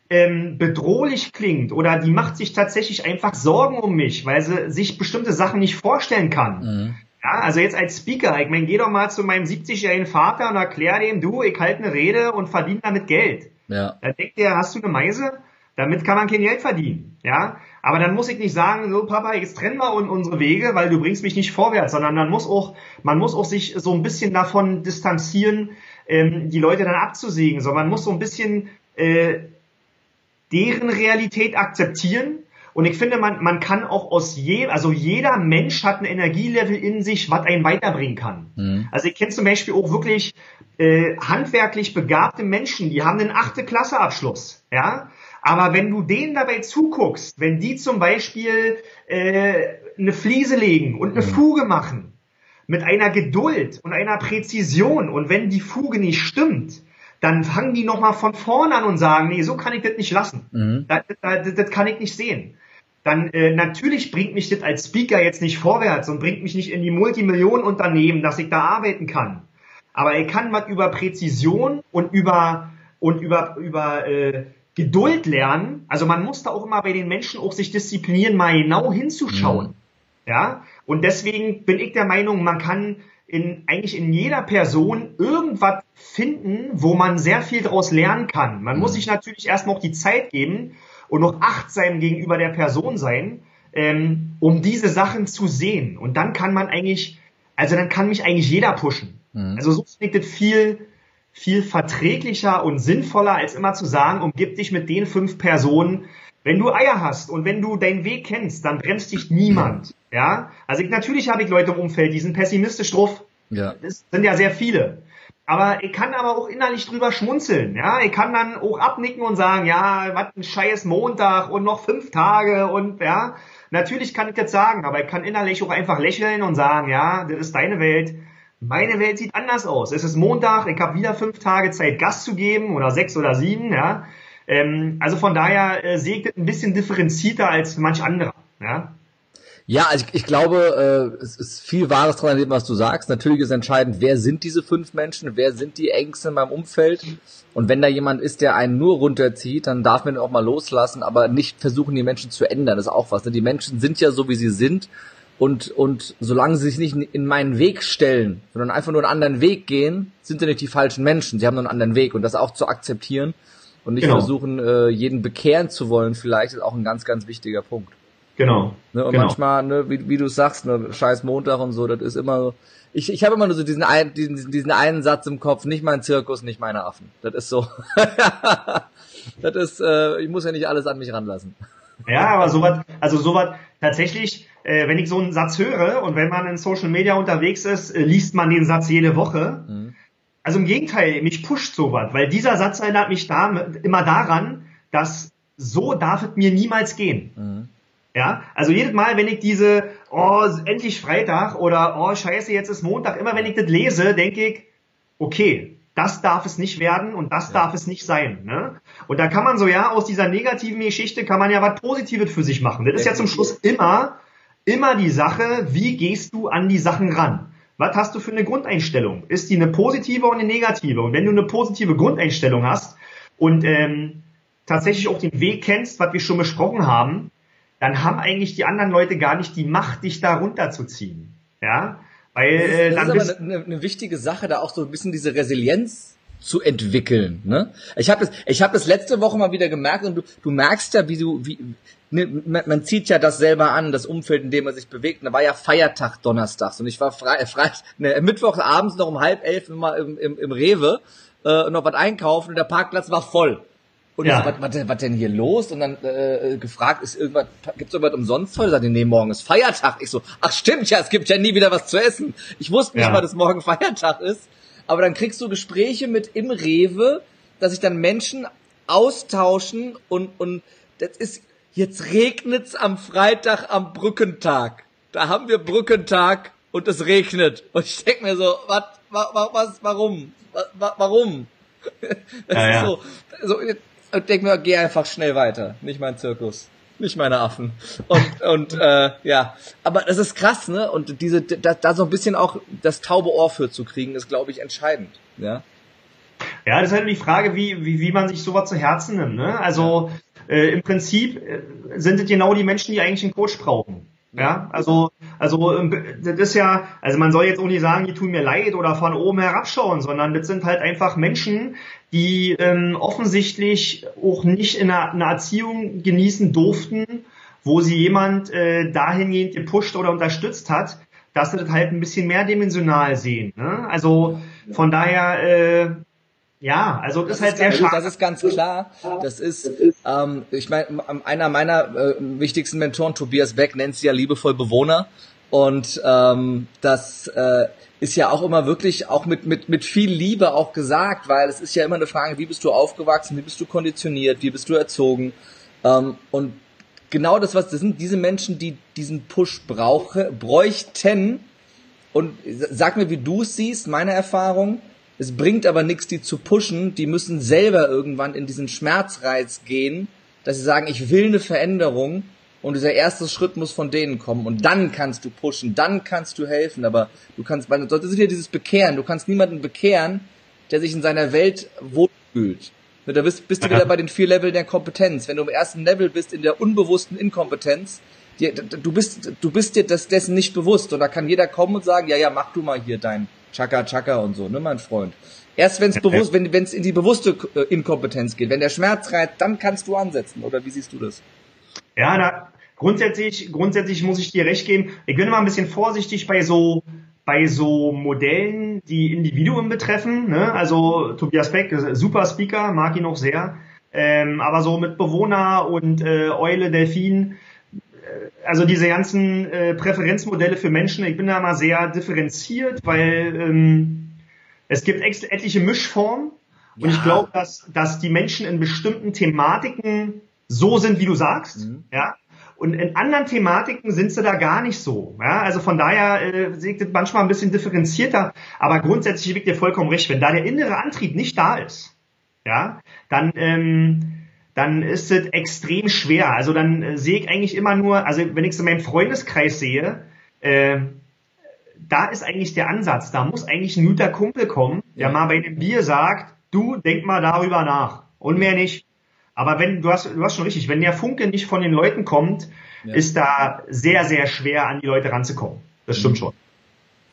ähm, bedrohlich klingt oder die macht sich tatsächlich einfach Sorgen um mich, weil sie sich bestimmte Sachen nicht vorstellen kann. Mhm. Ja, also jetzt als Speaker, ich meine, geh doch mal zu meinem 70-jährigen Vater und erklär dem, du, ich halte eine Rede und verdiene damit Geld. Ja. Dann denkt der, hast du eine Meise? Damit kann man kein Geld verdienen. Ja, aber dann muss ich nicht sagen, so Papa, jetzt trennen wir unsere Wege, weil du bringst mich nicht vorwärts, sondern dann muss auch, man muss auch sich so ein bisschen davon distanzieren, ähm, die Leute dann abzusägen, sondern man muss so ein bisschen äh, deren Realität akzeptieren. Und ich finde, man, man kann auch aus je, also jeder Mensch hat ein Energielevel in sich, was einen weiterbringen kann. Mhm. Also ich kenne zum Beispiel auch wirklich äh, handwerklich begabte Menschen, die haben einen achte Klasse Abschluss, ja. Aber wenn du denen dabei zuguckst, wenn die zum Beispiel äh, eine Fliese legen und eine mhm. Fuge machen, mit einer Geduld und einer Präzision und wenn die Fuge nicht stimmt, dann fangen die nochmal von vorne an und sagen, nee, so kann ich das nicht lassen. Mhm. Das, das, das, kann ich nicht sehen. Dann äh, natürlich bringt mich das als Speaker jetzt nicht vorwärts und bringt mich nicht in die Multimillionenunternehmen, dass ich da arbeiten kann. Aber er kann was über Präzision und über und über über äh, Geduld lernen. Also man muss da auch immer bei den Menschen auch sich disziplinieren, mal genau hinzuschauen. Mhm. Ja, und deswegen bin ich der Meinung, man kann in, eigentlich in jeder Person irgendwas finden, wo man sehr viel daraus lernen kann. Man mhm. muss sich natürlich erstmal auch die Zeit geben und noch achtsam gegenüber der Person sein, ähm, um diese Sachen zu sehen. Und dann kann man eigentlich, also dann kann mich eigentlich jeder pushen. Mhm. Also so ich das viel, viel verträglicher und sinnvoller, als immer zu sagen, umgib dich mit den fünf Personen. Wenn du Eier hast und wenn du deinen Weg kennst, dann bremst dich niemand. Ja, also ich, natürlich habe ich Leute im Umfeld, die sind pessimistisch drauf. Ja. Das sind ja sehr viele. Aber ich kann aber auch innerlich drüber schmunzeln. Ja, ich kann dann auch abnicken und sagen, ja, was ein scheiß Montag und noch fünf Tage und ja. Natürlich kann ich das sagen, aber ich kann innerlich auch einfach lächeln und sagen, ja, das ist deine Welt. Meine Welt sieht anders aus. Es ist Montag, ich habe wieder fünf Tage Zeit, Gas zu geben oder sechs oder sieben, ja. Ähm, also von daher äh, sehe ich das ein bisschen differenzierter als manch anderer, ja. Ja, also ich, ich glaube, äh, es ist viel Wahres dran an dem, was du sagst. Natürlich ist entscheidend, wer sind diese fünf Menschen, wer sind die Ängste in meinem Umfeld. Und wenn da jemand ist, der einen nur runterzieht, dann darf man ihn auch mal loslassen, aber nicht versuchen, die Menschen zu ändern. Das ist auch was. Ne? Die Menschen sind ja so, wie sie sind. Und, und solange sie sich nicht in meinen Weg stellen, sondern einfach nur einen anderen Weg gehen, sind sie nicht die falschen Menschen. Sie haben nur einen anderen Weg. Und das auch zu akzeptieren und nicht genau. versuchen, äh, jeden bekehren zu wollen, vielleicht ist auch ein ganz, ganz wichtiger Punkt. Genau. Ne, und genau. manchmal, ne, wie, wie du sagst, ne, scheiß Montag und so, das ist immer so. Ich, ich habe immer nur so diesen, ein, diesen, diesen einen Satz im Kopf, nicht mein Zirkus, nicht meine Affen. Das ist so. das ist, äh, ich muss ja nicht alles an mich ranlassen. Ja, aber sowas, also sowas, tatsächlich, äh, wenn ich so einen Satz höre und wenn man in Social Media unterwegs ist, äh, liest man den Satz jede Woche. Mhm. Also im Gegenteil, mich pusht sowas, weil dieser Satz erinnert mich da, immer daran, dass so darf es mir niemals gehen. Mhm. Ja, also jedes Mal, wenn ich diese, oh, endlich Freitag oder oh, scheiße, jetzt ist Montag, immer wenn ich das lese, denke ich, okay, das darf es nicht werden und das ja. darf es nicht sein. Ne? Und da kann man so, ja, aus dieser negativen Geschichte kann man ja was Positives für sich machen. Das ist ja zum Schluss immer, immer die Sache, wie gehst du an die Sachen ran? Was hast du für eine Grundeinstellung? Ist die eine positive oder eine negative? Und wenn du eine positive Grundeinstellung hast und ähm, tatsächlich auch den Weg kennst, was wir schon besprochen haben, dann haben eigentlich die anderen Leute gar nicht die Macht, dich da runterzuziehen. Ja, weil äh, das ist, das ist aber eine, eine wichtige Sache, da auch so ein bisschen diese Resilienz zu entwickeln. Ne? Ich habe das, ich habe das letzte Woche mal wieder gemerkt und du, du merkst ja, wie du, wie ne, man, man zieht ja das selber an, das Umfeld, in dem man sich bewegt. Und da war ja Feiertag donnerstags und ich war frei, frei ne, Mittwochs abends noch um halb elf immer im, im, im Rewe äh, noch was einkaufen und der Parkplatz war voll. Und ja. was, was, was denn hier los? Und dann äh, gefragt, ist irgendwas, gibt's irgendwas umsonst heute? Sagt nee, morgen ist Feiertag. Ich so, ach stimmt ja, es gibt ja nie wieder was zu essen. Ich wusste nicht ja. mal, dass morgen Feiertag ist. Aber dann kriegst du Gespräche mit im Rewe, dass sich dann Menschen austauschen und, und das ist, jetzt regnet's am Freitag am Brückentag. Da haben wir Brückentag und es regnet. Und ich denk mir so, was, was, warum? Warum? Das ja, ist ja. so, so und denke mir, geh einfach schnell weiter. Nicht mein Zirkus. Nicht meine Affen. Und, und äh, ja, aber das ist krass, ne? Und diese, da, da so ein bisschen auch das taube Ohr für zu kriegen, ist, glaube ich, entscheidend. Ja. Ja, das ist halt die Frage, wie, wie, wie man sich sowas zu Herzen nimmt. Ne? Also äh, im Prinzip äh, sind es genau die Menschen, die eigentlich einen Coach brauchen. Ja, also, also ähm, das ist ja, also man soll jetzt auch nicht sagen, die tun mir leid oder von oben herabschauen, sondern das sind halt einfach Menschen, die ähm, offensichtlich auch nicht in einer, einer Erziehung genießen durften, wo sie jemand äh, dahingehend gepusht oder unterstützt hat, dass sie das halt ein bisschen mehrdimensional sehen. Ne? Also von daher, äh, ja, also das, das ist halt sehr schade. Das ist ganz klar. Das ist, ähm, ich meine, einer meiner äh, wichtigsten Mentoren, Tobias Beck, nennt sie ja liebevoll Bewohner. Und ähm, das äh, ist ja auch immer wirklich auch mit, mit, mit viel Liebe auch gesagt, weil es ist ja immer eine Frage, wie bist du aufgewachsen, wie bist du konditioniert, wie bist du erzogen. Ähm, und genau das, was das sind diese Menschen, die diesen Push brauche, bräuchten. Und sag mir, wie du es siehst, meine Erfahrung. Es bringt aber nichts, die zu pushen. Die müssen selber irgendwann in diesen Schmerzreiz gehen, dass sie sagen, ich will eine Veränderung und dieser erste Schritt muss von denen kommen und dann kannst du pushen, dann kannst du helfen, aber du kannst, weil das ist wieder dieses Bekehren, du kannst niemanden bekehren, der sich in seiner Welt wohlfühlt. Da bist, bist du wieder bei den vier Leveln der Kompetenz. Wenn du im ersten Level bist, in der unbewussten Inkompetenz, die, du bist, du bist dir das dessen nicht bewusst und da kann jeder kommen und sagen, ja, ja, mach du mal hier dein Chaka Chaka und so, ne, mein Freund. Erst wenn's bewusst, wenn es in die bewusste äh, Inkompetenz geht, wenn der Schmerz reizt, dann kannst du ansetzen. Oder wie siehst du das? Ja, da, grundsätzlich, grundsätzlich muss ich dir recht geben. Ich bin immer ein bisschen vorsichtig bei so, bei so Modellen, die Individuen betreffen. Ne? Also Tobias Beck, super Speaker, mag ihn auch sehr. Ähm, aber so mit Bewohner und äh, Eule, Delfin, also diese ganzen äh, Präferenzmodelle für Menschen, ich bin da mal sehr differenziert, weil ähm, es gibt etliche Mischformen und ja. ich glaube, dass, dass die Menschen in bestimmten Thematiken so sind, wie du sagst. Mhm. Ja. Und in anderen Thematiken sind sie da gar nicht so. Ja, also von daher äh, sehe ich das manchmal ein bisschen differenzierter. Aber grundsätzlich liegt dir vollkommen recht. Wenn da der innere Antrieb nicht da ist, ja, dann, ähm, dann ist es extrem schwer. Also dann äh, sehe ich eigentlich immer nur, also wenn ich es in meinem Freundeskreis sehe, äh, da ist eigentlich der Ansatz. Da muss eigentlich ein guter Kumpel kommen, der ja. mal bei dem Bier sagt, du denk mal darüber nach. Und mehr nicht. Aber wenn, du hast, du hast schon richtig, wenn der Funke nicht von den Leuten kommt, ja. ist da sehr, sehr schwer an die Leute ranzukommen. Das stimmt mhm. schon.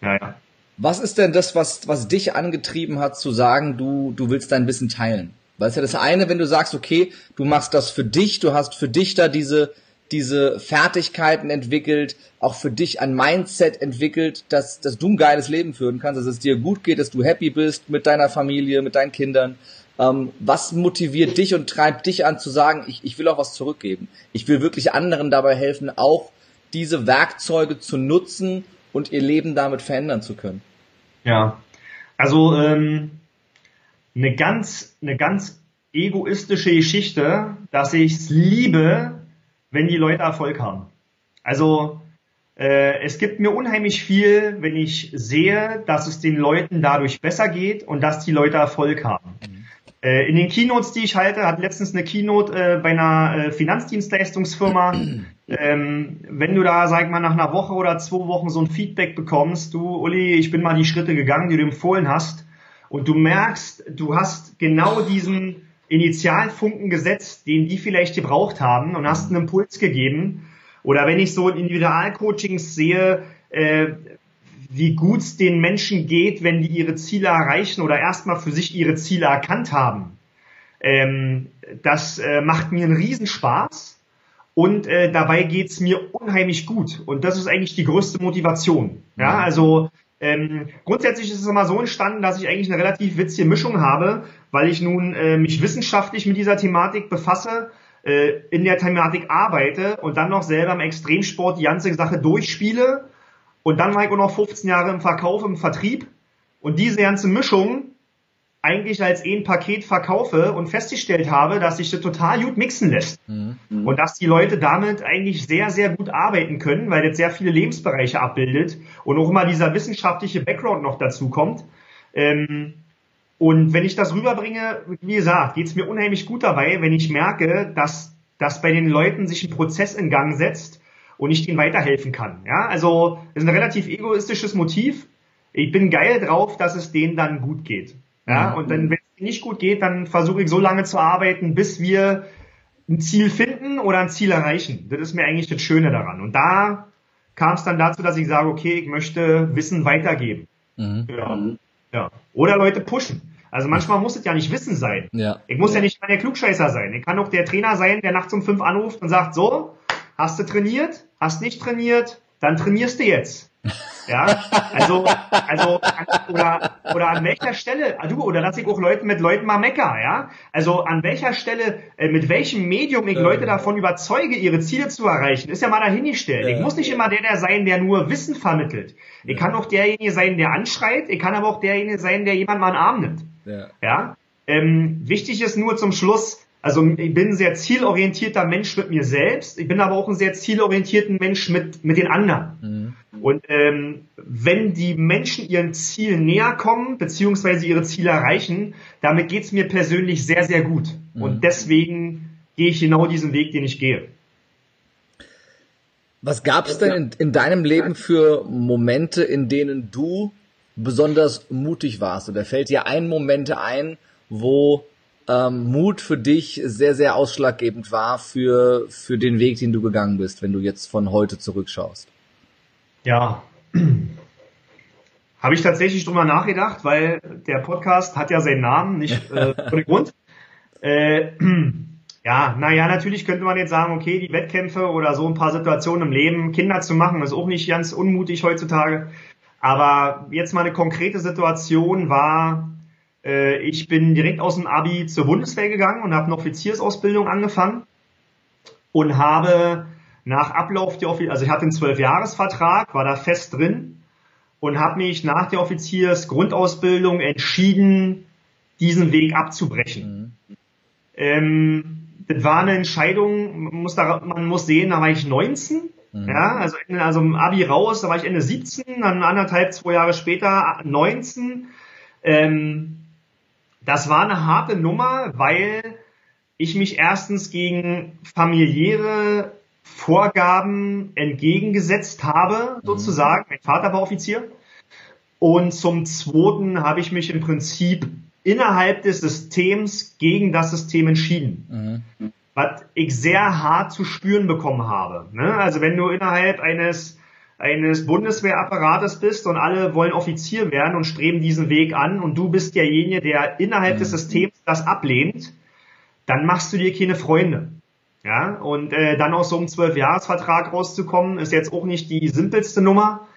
Ja, ja. Was ist denn das, was, was dich angetrieben hat, zu sagen, du, du willst dein Wissen teilen? Weil es ja das eine, wenn du sagst, okay, du machst das für dich, du hast für dich da diese, diese Fertigkeiten entwickelt, auch für dich ein Mindset entwickelt, dass, dass du ein geiles Leben führen kannst, dass es dir gut geht, dass du happy bist mit deiner Familie, mit deinen Kindern. Ähm, was motiviert dich und treibt dich an zu sagen, ich, ich will auch was zurückgeben? Ich will wirklich anderen dabei helfen, auch diese Werkzeuge zu nutzen und ihr Leben damit verändern zu können. Ja, also ähm, eine ganz, eine ganz egoistische Geschichte, dass ich es liebe, wenn die Leute Erfolg haben. Also äh, es gibt mir unheimlich viel, wenn ich sehe, dass es den Leuten dadurch besser geht und dass die Leute Erfolg haben. Äh, in den Keynotes, die ich halte, hat letztens eine Keynote äh, bei einer äh, Finanzdienstleistungsfirma. Ähm, wenn du da, sag ich mal, nach einer Woche oder zwei Wochen so ein Feedback bekommst, du, Uli, ich bin mal die Schritte gegangen, die du empfohlen hast, und du merkst, du hast genau diesen Initialfunken gesetzt, den die vielleicht gebraucht haben und hast einen Impuls gegeben. Oder wenn ich so Individualcoachings sehe, äh, wie gut es den Menschen geht, wenn die ihre Ziele erreichen oder erstmal für sich ihre Ziele erkannt haben. Ähm, das äh, macht mir einen Riesenspaß und äh, dabei geht's mir unheimlich gut. Und das ist eigentlich die größte Motivation. Ja, mhm. also ähm, grundsätzlich ist es immer so entstanden, dass ich eigentlich eine relativ witzige Mischung habe, weil ich nun äh, mich wissenschaftlich mit dieser Thematik befasse, äh, in der Thematik arbeite und dann noch selber im Extremsport die ganze Sache durchspiele und dann war ich auch noch 15 Jahre im Verkauf, im Vertrieb. Und diese ganze Mischung eigentlich als ein Paket verkaufe und festgestellt habe, dass sich das total gut mixen lässt. Mhm. Und dass die Leute damit eigentlich sehr, sehr gut arbeiten können, weil das sehr viele Lebensbereiche abbildet und auch immer dieser wissenschaftliche Background noch dazu kommt. Ähm, und wenn ich das rüberbringe, wie gesagt, geht es mir unheimlich gut dabei, wenn ich merke, dass, dass bei den Leuten sich ein Prozess in Gang setzt, und ich ihnen weiterhelfen kann. Ja, also ist ein relativ egoistisches Motiv. Ich bin geil drauf, dass es denen dann gut geht. Ja, und dann, wenn es nicht gut geht, dann versuche ich so lange zu arbeiten, bis wir ein Ziel finden oder ein Ziel erreichen. Das ist mir eigentlich das Schöne daran. Und da kam es dann dazu, dass ich sage, okay, ich möchte Wissen weitergeben. Mhm. Ja. ja. Oder Leute pushen. Also manchmal muss es ja nicht Wissen sein. Ja. Ich muss ja nicht mal der Klugscheißer sein. Ich kann auch der Trainer sein, der nachts um fünf anruft und sagt, so, Hast du trainiert? Hast nicht trainiert? Dann trainierst du jetzt. Ja, also, also, oder, oder an welcher Stelle, du, oder lass ich auch Leute mit Leuten mal mecker, ja? Also an welcher Stelle, äh, mit welchem Medium ich Leute davon überzeuge, ihre Ziele zu erreichen, ist ja mal dahingestellt. Ich muss nicht immer der, der sein, der nur Wissen vermittelt. Ich kann auch derjenige sein, der anschreit, ich kann aber auch derjenige sein, der jemand mal in den Arm nimmt. Ja. ja? Ähm, wichtig ist nur zum Schluss, also ich bin ein sehr zielorientierter Mensch mit mir selbst. Ich bin aber auch ein sehr zielorientierter Mensch mit, mit den anderen. Mhm. Und ähm, wenn die Menschen ihren Ziel näher kommen, beziehungsweise ihre Ziele erreichen, damit geht's mir persönlich sehr, sehr gut. Mhm. Und deswegen gehe ich genau diesen Weg, den ich gehe. Was gab es denn in, in deinem Leben für Momente, in denen du besonders mutig warst? Oder fällt dir ein Moment ein, wo ähm, Mut für dich sehr, sehr ausschlaggebend war für, für den Weg, den du gegangen bist, wenn du jetzt von heute zurückschaust? Ja, habe ich tatsächlich drüber nachgedacht, weil der Podcast hat ja seinen Namen, nicht äh, ohne Grund. Äh, ja, naja, natürlich könnte man jetzt sagen, okay, die Wettkämpfe oder so ein paar Situationen im Leben, Kinder zu machen, ist auch nicht ganz unmutig heutzutage. Aber jetzt mal eine konkrete Situation war, äh, ich bin direkt aus dem Abi zur Bundeswehr gegangen und habe eine Offiziersausbildung angefangen und habe nach Ablauf der Offizier, also ich hatte einen Zwölfjahresvertrag, war da fest drin und habe mich nach der Offiziersgrundausbildung entschieden, diesen Weg abzubrechen. Mhm. Ähm, das war eine Entscheidung, man muss, da, man muss sehen, da war ich 19, mhm. ja, also, also im Abi raus, da war ich Ende 17, dann anderthalb, zwei Jahre später 19. Ähm, das war eine harte Nummer, weil ich mich erstens gegen familiäre Vorgaben entgegengesetzt habe, mhm. sozusagen. Mhm. Mein Vater war Offizier. Und zum Zweiten habe ich mich im Prinzip innerhalb des Systems gegen das System entschieden. Mhm. Was ich sehr hart zu spüren bekommen habe. Ne? Also wenn du innerhalb eines eines Bundeswehrapparates bist und alle wollen Offizier werden und streben diesen Weg an und du bist derjenige, der innerhalb des mhm. Systems das ablehnt, dann machst du dir keine Freunde. Ja, und äh, dann aus so einem Zwölfjahresvertrag rauszukommen, ist jetzt auch nicht die simpelste Nummer.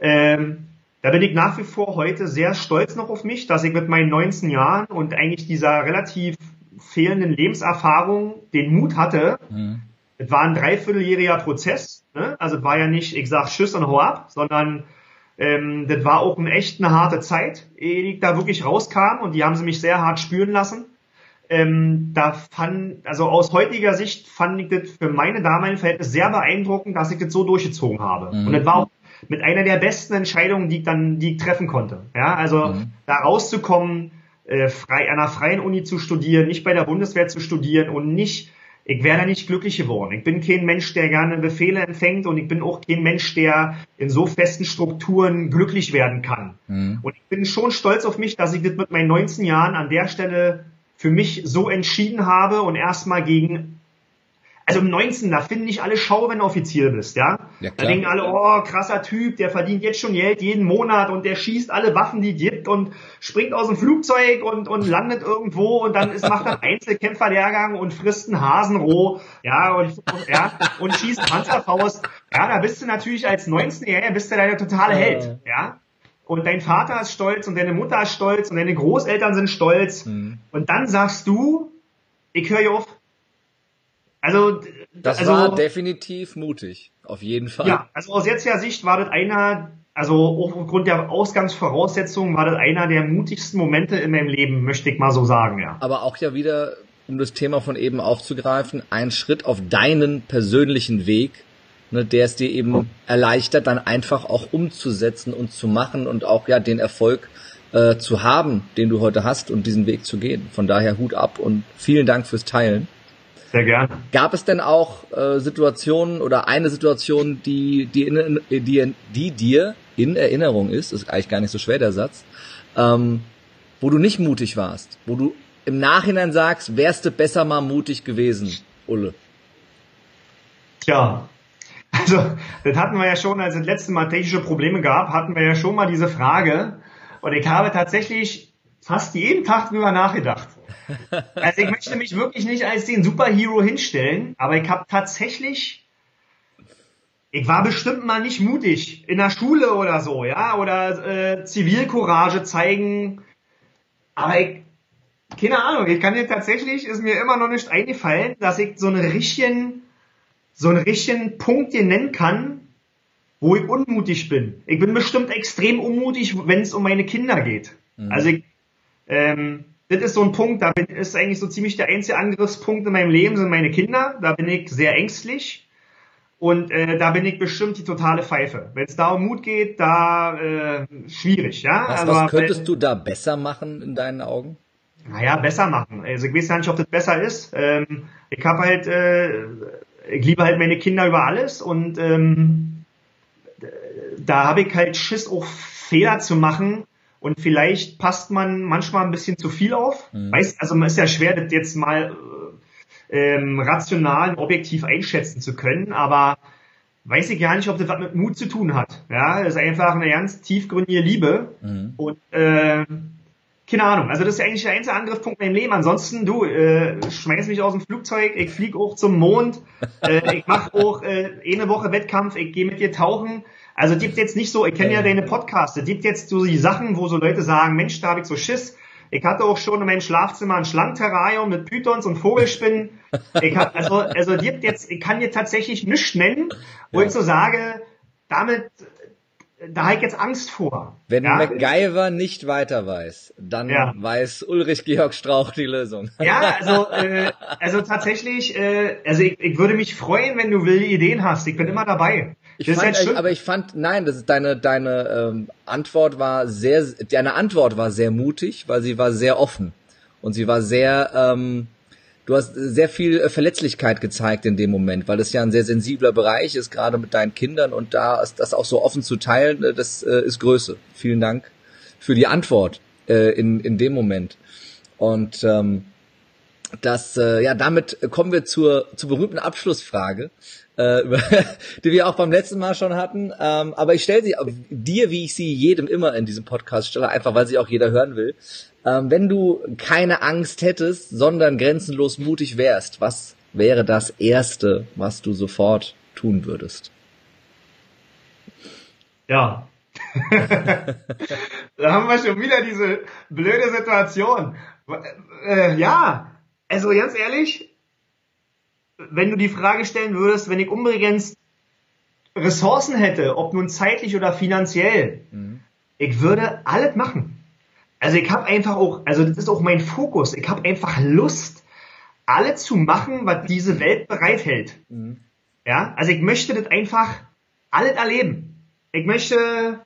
Ähm, da bin ich nach wie vor heute sehr stolz noch auf mich, dass ich mit meinen 19 Jahren und eigentlich dieser relativ fehlenden Lebenserfahrung den Mut hatte, mhm. Es war ein dreivierteljähriger Prozess. Ne? Also es war ja nicht, ich sag Tschüss und hau ab, sondern ähm, das war auch eine echt eine harte Zeit, ehe ich da wirklich rauskam und die haben sie mich sehr hart spüren lassen. Ähm, da fand, also aus heutiger Sicht fand ich das für meine damaligen Verhältnisse sehr beeindruckend, dass ich das so durchgezogen habe. Mhm. Und das war auch mit einer der besten Entscheidungen, die ich dann, die ich treffen konnte. Ja, also mhm. da rauszukommen, äh, frei, an einer freien Uni zu studieren, nicht bei der Bundeswehr zu studieren und nicht ich wäre da nicht glücklich geworden. Ich bin kein Mensch, der gerne Befehle empfängt und ich bin auch kein Mensch, der in so festen Strukturen glücklich werden kann. Mhm. Und ich bin schon stolz auf mich, dass ich das mit meinen 19 Jahren an der Stelle für mich so entschieden habe und erstmal gegen also im 19. da finden nicht alle Schau, wenn du Offizier bist, ja. ja da denken alle, oh, krasser Typ, der verdient jetzt schon Geld jeden Monat und der schießt alle Waffen, die gibt und springt aus dem Flugzeug und, und landet irgendwo und dann ist, macht er Einzelkämpferlehrgang und frisst einen Hasen roh, ja, und, ja, und schießt Panzerfaust. Ja, da bist du natürlich als 19-Jähriger bist du deine totale Held, ja. Und dein Vater ist stolz und deine Mutter ist stolz und deine Großeltern sind stolz. Mhm. Und dann sagst du, ich höre auf, also, das also, war definitiv mutig, auf jeden Fall. Ja, also aus jetziger Sicht war das einer, also aufgrund der Ausgangsvoraussetzungen war das einer der mutigsten Momente in meinem Leben, möchte ich mal so sagen, ja. Aber auch ja wieder, um das Thema von eben aufzugreifen, ein Schritt auf deinen persönlichen Weg, ne, der es dir eben erleichtert, dann einfach auch umzusetzen und zu machen und auch ja den Erfolg äh, zu haben, den du heute hast und diesen Weg zu gehen. Von daher Hut ab und vielen Dank fürs Teilen. Sehr gerne. Gab es denn auch äh, Situationen oder eine Situation, die, die, in, die, die dir in Erinnerung ist, ist eigentlich gar nicht so schwer der Satz, ähm, wo du nicht mutig warst, wo du im Nachhinein sagst, wärst du besser mal mutig gewesen, Ulle? Tja, also das hatten wir ja schon, als es das letzte Mal technische Probleme gab, hatten wir ja schon mal diese Frage. Und ich habe tatsächlich fast jeden Tag drüber nachgedacht. Also ich möchte mich wirklich nicht als den Superhero hinstellen, aber ich habe tatsächlich ich war bestimmt mal nicht mutig in der Schule oder so, ja, oder äh, Zivilcourage zeigen. Aber ich, keine Ahnung, ich kann dir tatsächlich, ist mir immer noch nicht eingefallen, dass ich so einen richtigen, so einen richtigen Punkt dir nennen kann, wo ich unmutig bin. Ich bin bestimmt extrem unmutig, wenn es um meine Kinder geht. Mhm. Also ich, ähm, das ist so ein Punkt, da bin, ist eigentlich so ziemlich der einzige Angriffspunkt in meinem Leben sind meine Kinder. Da bin ich sehr ängstlich. Und äh, da bin ich bestimmt die totale Pfeife. Wenn es da um Mut geht, da äh, schwierig, ja. Was, also, was könntest wenn, du da besser machen in deinen Augen? Naja, besser machen. Also ich weiß ja nicht, ob das besser ist. Ähm, ich habe halt, äh, ich liebe halt meine Kinder über alles und ähm, da habe ich halt Schiss, auch Fehler zu machen. Und vielleicht passt man manchmal ein bisschen zu viel auf. Mhm. Weiß, also man ist ja schwer, das jetzt mal ähm, rational und objektiv einschätzen zu können, aber weiß ich gar nicht, ob das was mit Mut zu tun hat. Ja, das ist einfach eine ganz tiefgründige Liebe mhm. und äh, keine Ahnung. Also das ist eigentlich der einzige Angriffspunkt in meinem Leben. Ansonsten, du, äh, schmeiß mich aus dem Flugzeug, ich fliege auch zum Mond, äh, ich mache auch äh, eine Woche Wettkampf, ich gehe mit dir tauchen. Also gibt jetzt nicht so, ich kenne ja deine Podcasts, gibt jetzt so die Sachen, wo so Leute sagen, Mensch, da habe ich so Schiss. Ich hatte auch schon in meinem Schlafzimmer ein Schlangenterrarium mit Pythons und Vogelspinnen. Ich hab, also, also jetzt, ich kann dir tatsächlich nichts nennen, wo ja. ich so sage, damit, da habe ich jetzt Angst vor. Wenn ja? MacGyver nicht weiter weiß, dann ja. weiß Ulrich Georg Strauch die Lösung. Ja, also, äh, also tatsächlich, äh, also ich, ich würde mich freuen, wenn du wilde Ideen hast. Ich bin immer dabei. Ich das fand, halt aber ich fand, nein, das ist deine, deine ähm, Antwort war sehr, deine Antwort war sehr mutig, weil sie war sehr offen und sie war sehr, ähm, du hast sehr viel äh, Verletzlichkeit gezeigt in dem Moment, weil das ja ein sehr sensibler Bereich ist, gerade mit deinen Kindern und da ist das auch so offen zu teilen, äh, das äh, ist Größe. Vielen Dank für die Antwort äh, in in dem Moment und ähm, das, äh, ja, damit kommen wir zur, zur berühmten Abschlussfrage äh, die wir auch beim letzten Mal schon hatten. Ähm, aber ich stelle sie dir, wie ich sie jedem immer in diesem Podcast stelle, einfach weil sie auch jeder hören will. Ähm, wenn du keine Angst hättest, sondern grenzenlos mutig wärst, was wäre das Erste, was du sofort tun würdest? Ja. da haben wir schon wieder diese blöde Situation. Äh, ja, also ganz ehrlich, wenn du die Frage stellen würdest, wenn ich unbegrenzt Ressourcen hätte, ob nun zeitlich oder finanziell, mhm. ich würde alles machen. Also ich habe einfach auch, also das ist auch mein Fokus, ich habe einfach Lust, alles zu machen, was diese Welt bereithält. Mhm. Ja, also ich möchte das einfach alles erleben. Ich möchte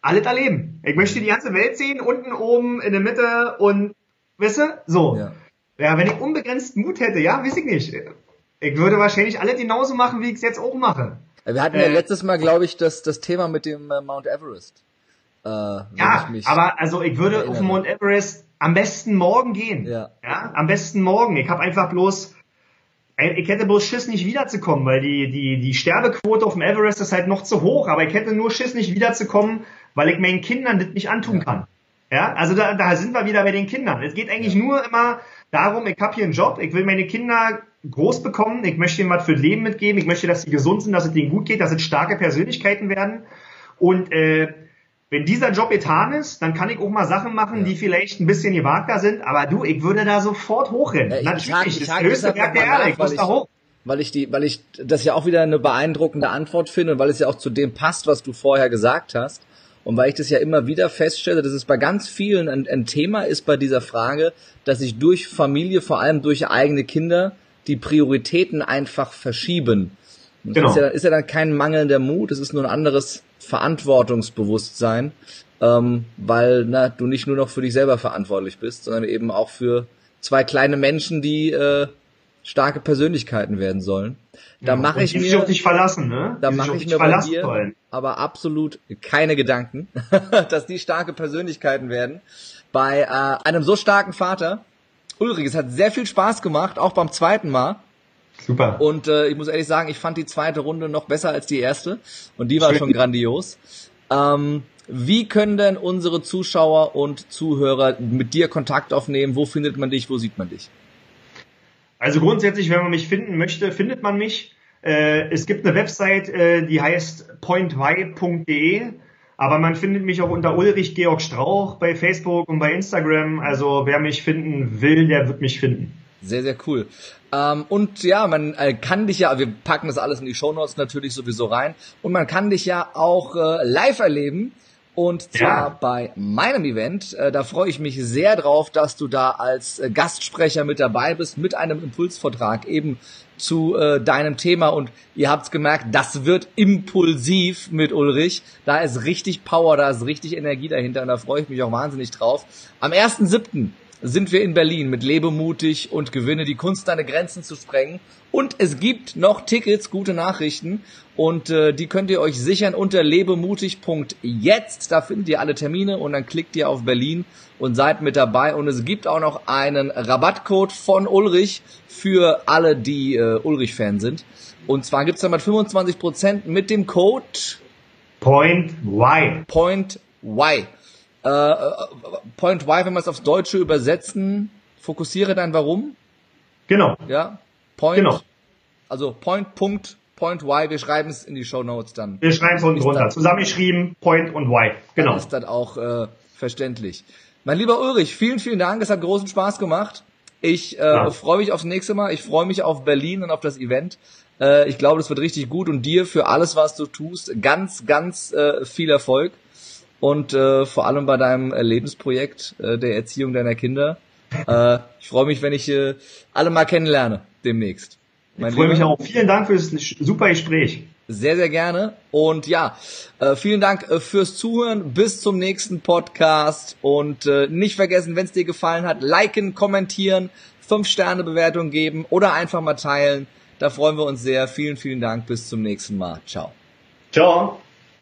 alles erleben. Ich möchte die ganze Welt sehen, unten, oben, in der Mitte und, weißt du, so. Ja. ja, wenn ich unbegrenzt Mut hätte, ja, weiß ich nicht. Ich würde wahrscheinlich alle genauso machen, wie ich es jetzt auch mache. Wir hatten ja äh, letztes Mal, glaube ich, das, das Thema mit dem äh, Mount Everest. Äh, ja, aber also ich würde erinnere. auf Mount Everest am besten morgen gehen. Ja. ja am besten morgen. Ich habe einfach bloß, ich hätte bloß Schiss, nicht wiederzukommen, weil die, die, die Sterbequote auf dem Everest ist halt noch zu hoch, aber ich hätte nur Schiss, nicht wiederzukommen, weil ich meinen Kindern das nicht antun ja. kann. Ja, also da, da sind wir wieder bei den Kindern. Es geht eigentlich ja. nur immer darum, ich habe hier einen Job, ich will meine Kinder groß bekommen. Ich möchte ihnen was für Leben mitgeben. Ich möchte, dass sie gesund sind, dass es ihnen gut geht, dass sie starke Persönlichkeiten werden. Und äh, wenn dieser Job getan ist, dann kann ich auch mal Sachen machen, ja. die vielleicht ein bisschen gewagter sind. Aber du, ich würde da sofort hochrennen. Ja, Natürlich, hake, das hake höchste Berg der Erde. Ich muss da hoch. Weil ich die, weil ich das ja auch wieder eine beeindruckende Antwort finde und weil es ja auch zu dem passt, was du vorher gesagt hast. Und weil ich das ja immer wieder feststelle, dass es bei ganz vielen ein, ein Thema ist bei dieser Frage, dass sich durch Familie, vor allem durch eigene Kinder, die Prioritäten einfach verschieben. Das genau. ist, ja, ist ja dann kein mangelnder Mut, es ist nur ein anderes Verantwortungsbewusstsein, ähm, weil na, du nicht nur noch für dich selber verantwortlich bist, sondern eben auch für zwei kleine Menschen, die äh, starke Persönlichkeiten werden sollen. Da ja, mache ich mir auf dich verlassen, ne? Da mache ich mir bei dir wollen. aber absolut keine Gedanken, dass die starke Persönlichkeiten werden. Bei äh, einem so starken Vater Ulrich, es hat sehr viel Spaß gemacht, auch beim zweiten Mal. Super. Und äh, ich muss ehrlich sagen, ich fand die zweite Runde noch besser als die erste. Und die war Schön. schon grandios. Ähm, wie können denn unsere Zuschauer und Zuhörer mit dir Kontakt aufnehmen? Wo findet man dich? Wo sieht man dich? Also grundsätzlich, wenn man mich finden möchte, findet man mich. Äh, es gibt eine Website, äh, die heißt pointy.de. Aber man findet mich auch unter Ulrich Georg Strauch bei Facebook und bei Instagram. Also wer mich finden will, der wird mich finden. Sehr, sehr cool. Ähm, und ja, man äh, kann dich ja, wir packen das alles in die Shownotes natürlich sowieso rein. Und man kann dich ja auch äh, live erleben. Und zwar ja. bei meinem Event. Äh, da freue ich mich sehr drauf, dass du da als äh, Gastsprecher mit dabei bist, mit einem Impulsvortrag eben zu äh, deinem Thema. Und ihr habt's gemerkt, das wird impulsiv mit Ulrich. Da ist richtig Power, da ist richtig Energie dahinter und da freue ich mich auch wahnsinnig drauf. Am 1.7 sind wir in Berlin mit Lebemutig und Gewinne, die Kunst, deine Grenzen zu sprengen. Und es gibt noch Tickets, gute Nachrichten. Und äh, die könnt ihr euch sichern unter lebemutig.jetzt. Da findet ihr alle Termine und dann klickt ihr auf Berlin und seid mit dabei. Und es gibt auch noch einen Rabattcode von Ulrich für alle, die äh, Ulrich-Fan sind. Und zwar gibt's dann mal 25% mit dem Code Point Y. Point Y. Äh, äh, Point Y, wenn wir es aufs Deutsche übersetzen, fokussiere dein Warum. Genau. Ja. Point. Genau. Also Point, Punkt, Point Y. Wir schreiben es in die Show Notes dann. Wir schreiben es unten drunter. Zusammengeschrieben, Point und Y. Genau. Dann ist das auch äh, verständlich. Mein lieber Ulrich, vielen, vielen Dank. Es hat großen Spaß gemacht. Ich äh, ja. freue mich aufs nächste Mal. Ich freue mich auf Berlin und auf das Event. Äh, ich glaube, das wird richtig gut und dir für alles, was du tust, ganz, ganz äh, viel Erfolg und äh, vor allem bei deinem äh, Lebensprojekt äh, der Erziehung deiner Kinder. Äh, ich freue mich, wenn ich äh, alle mal kennenlerne demnächst. Mein ich freue mich auch. Vielen Dank für das super Gespräch. Sehr, sehr gerne. Und ja, äh, vielen Dank äh, fürs Zuhören. Bis zum nächsten Podcast. Und äh, nicht vergessen, wenn es dir gefallen hat, liken, kommentieren, 5-Sterne-Bewertung geben oder einfach mal teilen. Da freuen wir uns sehr. Vielen, vielen Dank. Bis zum nächsten Mal. Ciao. Ciao.